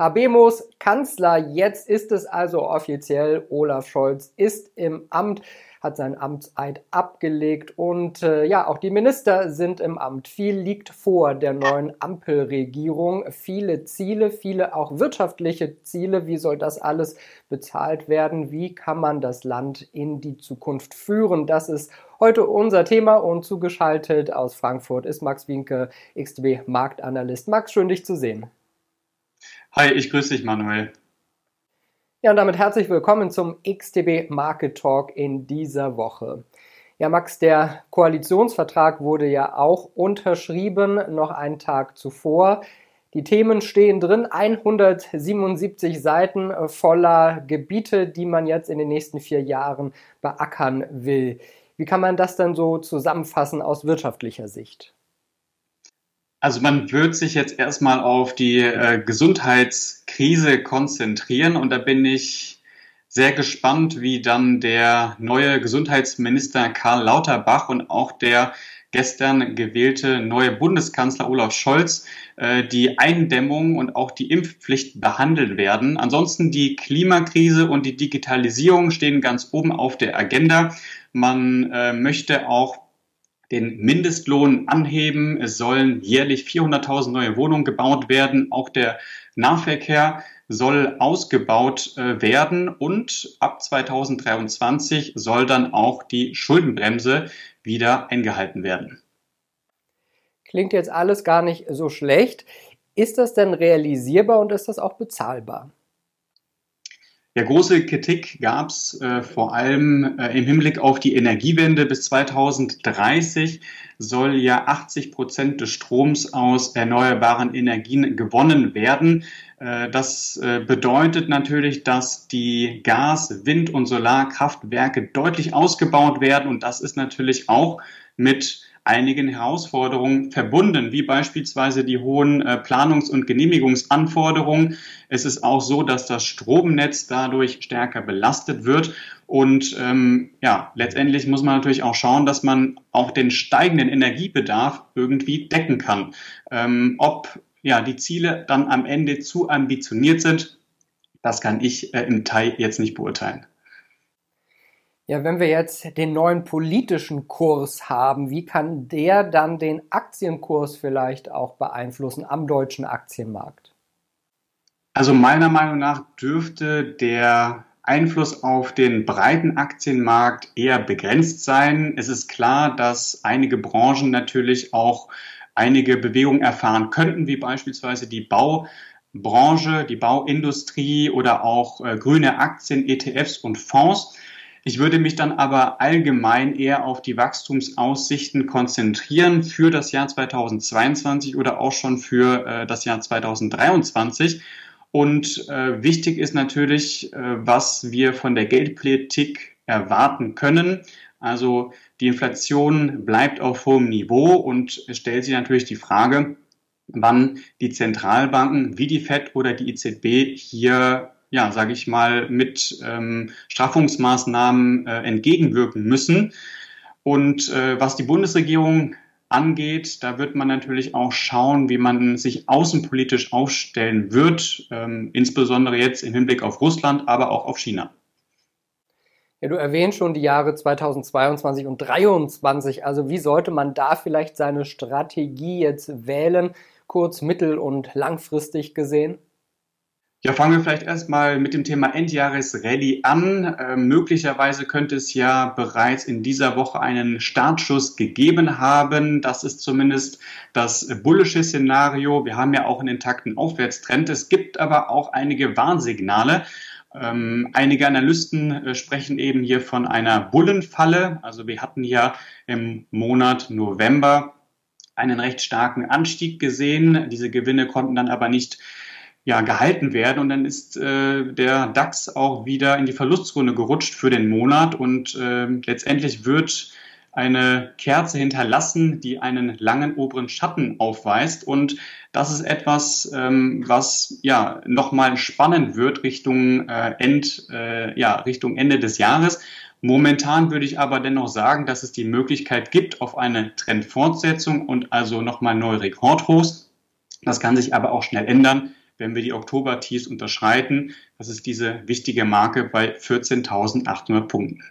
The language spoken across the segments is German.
Habemos Kanzler, jetzt ist es also offiziell. Olaf Scholz ist im Amt, hat seinen Amtseid abgelegt und äh, ja, auch die Minister sind im Amt. Viel liegt vor der neuen Ampelregierung. Viele Ziele, viele auch wirtschaftliche Ziele. Wie soll das alles bezahlt werden? Wie kann man das Land in die Zukunft führen? Das ist heute unser Thema und zugeschaltet aus Frankfurt ist Max Winke, XTB Marktanalyst. Max, schön dich zu sehen. Hi, ich grüße dich, Manuel. Ja, und damit herzlich willkommen zum XTB Market Talk in dieser Woche. Ja, Max, der Koalitionsvertrag wurde ja auch unterschrieben, noch einen Tag zuvor. Die Themen stehen drin, 177 Seiten voller Gebiete, die man jetzt in den nächsten vier Jahren beackern will. Wie kann man das dann so zusammenfassen aus wirtschaftlicher Sicht? Also man wird sich jetzt erstmal auf die äh, Gesundheitskrise konzentrieren und da bin ich sehr gespannt, wie dann der neue Gesundheitsminister Karl Lauterbach und auch der gestern gewählte neue Bundeskanzler Olaf Scholz äh, die Eindämmung und auch die Impfpflicht behandelt werden. Ansonsten die Klimakrise und die Digitalisierung stehen ganz oben auf der Agenda. Man äh, möchte auch den Mindestlohn anheben. Es sollen jährlich 400.000 neue Wohnungen gebaut werden. Auch der Nahverkehr soll ausgebaut äh, werden und ab 2023 soll dann auch die Schuldenbremse wieder eingehalten werden. Klingt jetzt alles gar nicht so schlecht. Ist das denn realisierbar und ist das auch bezahlbar? Ja, große Kritik gab es äh, vor allem äh, im Hinblick auf die Energiewende. Bis 2030 soll ja 80 Prozent des Stroms aus erneuerbaren Energien gewonnen werden. Äh, das äh, bedeutet natürlich, dass die Gas-, Wind- und Solarkraftwerke deutlich ausgebaut werden. Und das ist natürlich auch mit einigen Herausforderungen verbunden, wie beispielsweise die hohen äh, Planungs- und Genehmigungsanforderungen. Es ist auch so, dass das Stromnetz dadurch stärker belastet wird. Und ähm, ja, letztendlich muss man natürlich auch schauen, dass man auch den steigenden Energiebedarf irgendwie decken kann. Ähm, ob ja die Ziele dann am Ende zu ambitioniert sind, das kann ich äh, im Detail jetzt nicht beurteilen. Ja, wenn wir jetzt den neuen politischen Kurs haben, wie kann der dann den Aktienkurs vielleicht auch beeinflussen am deutschen Aktienmarkt? Also meiner Meinung nach dürfte der Einfluss auf den breiten Aktienmarkt eher begrenzt sein. Es ist klar, dass einige Branchen natürlich auch einige Bewegungen erfahren könnten, wie beispielsweise die Baubranche, die Bauindustrie oder auch äh, grüne Aktien, ETFs und Fonds. Ich würde mich dann aber allgemein eher auf die Wachstumsaussichten konzentrieren für das Jahr 2022 oder auch schon für äh, das Jahr 2023. Und äh, wichtig ist natürlich, äh, was wir von der Geldpolitik erwarten können. Also die Inflation bleibt auf hohem Niveau und es stellt sich natürlich die Frage, wann die Zentralbanken wie die Fed oder die EZB hier ja, sage ich mal, mit ähm, Straffungsmaßnahmen äh, entgegenwirken müssen. Und äh, was die Bundesregierung angeht, da wird man natürlich auch schauen, wie man sich außenpolitisch aufstellen wird, ähm, insbesondere jetzt im Hinblick auf Russland, aber auch auf China. Ja, du erwähnst schon die Jahre 2022 und 2023. Also wie sollte man da vielleicht seine Strategie jetzt wählen, kurz-, mittel- und langfristig gesehen? Ja, fangen wir vielleicht erstmal mit dem Thema Endjahresrallye an. Äh, möglicherweise könnte es ja bereits in dieser Woche einen Startschuss gegeben haben. Das ist zumindest das bullische Szenario. Wir haben ja auch einen intakten Aufwärtstrend. Es gibt aber auch einige Warnsignale. Ähm, einige Analysten äh, sprechen eben hier von einer Bullenfalle. Also wir hatten ja im Monat November einen recht starken Anstieg gesehen. Diese Gewinne konnten dann aber nicht ja, gehalten werden. Und dann ist äh, der DAX auch wieder in die Verlustzone gerutscht für den Monat. Und äh, letztendlich wird eine Kerze hinterlassen, die einen langen oberen Schatten aufweist. Und das ist etwas, ähm, was ja nochmal spannend wird Richtung, äh, End, äh, ja, Richtung Ende des Jahres. Momentan würde ich aber dennoch sagen, dass es die Möglichkeit gibt auf eine Trendfortsetzung und also nochmal neue Rekordhochs. Das kann sich aber auch schnell ändern, wenn wir die Oktober-Tiefs unterschreiten. Das ist diese wichtige Marke bei 14.800 Punkten.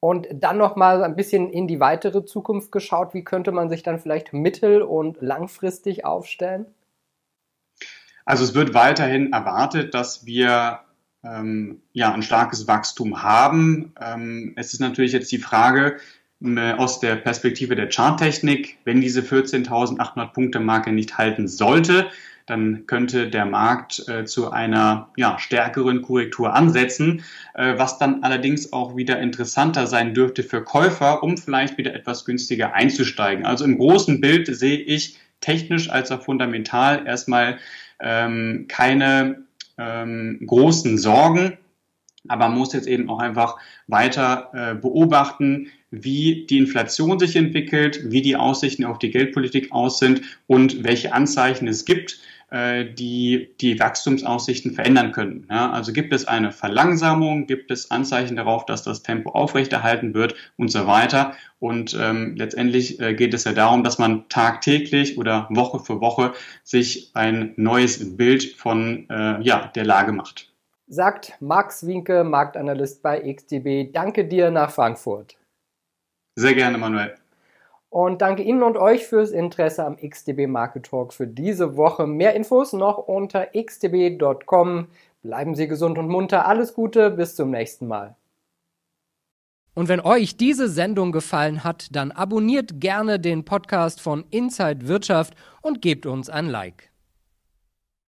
Und dann nochmal ein bisschen in die weitere Zukunft geschaut. Wie könnte man sich dann vielleicht mittel- und langfristig aufstellen? Also es wird weiterhin erwartet, dass wir ähm, ja ein starkes Wachstum haben. Ähm, es ist natürlich jetzt die Frage äh, aus der Perspektive der Charttechnik, wenn diese 14.800 Punkte Marke nicht halten sollte, dann könnte der Markt äh, zu einer ja, stärkeren Korrektur ansetzen, äh, was dann allerdings auch wieder interessanter sein dürfte für Käufer, um vielleicht wieder etwas günstiger einzusteigen. Also im großen Bild sehe ich technisch als auch fundamental erstmal ähm, keine ähm, großen Sorgen, aber man muss jetzt eben auch einfach weiter äh, beobachten, wie die Inflation sich entwickelt, wie die Aussichten auf die Geldpolitik aus sind und welche Anzeichen es gibt, die die Wachstumsaussichten verändern können. Ja, also gibt es eine Verlangsamung, gibt es Anzeichen darauf, dass das Tempo aufrechterhalten wird und so weiter. Und ähm, letztendlich äh, geht es ja darum, dass man tagtäglich oder Woche für Woche sich ein neues Bild von äh, ja, der Lage macht. Sagt Max Winke, Marktanalyst bei XTB. Danke dir nach Frankfurt. Sehr gerne, Manuel. Und danke Ihnen und euch fürs Interesse am XDB Market Talk für diese Woche. Mehr Infos noch unter xdb.com. Bleiben Sie gesund und munter. Alles Gute, bis zum nächsten Mal. Und wenn euch diese Sendung gefallen hat, dann abonniert gerne den Podcast von Inside Wirtschaft und gebt uns ein Like.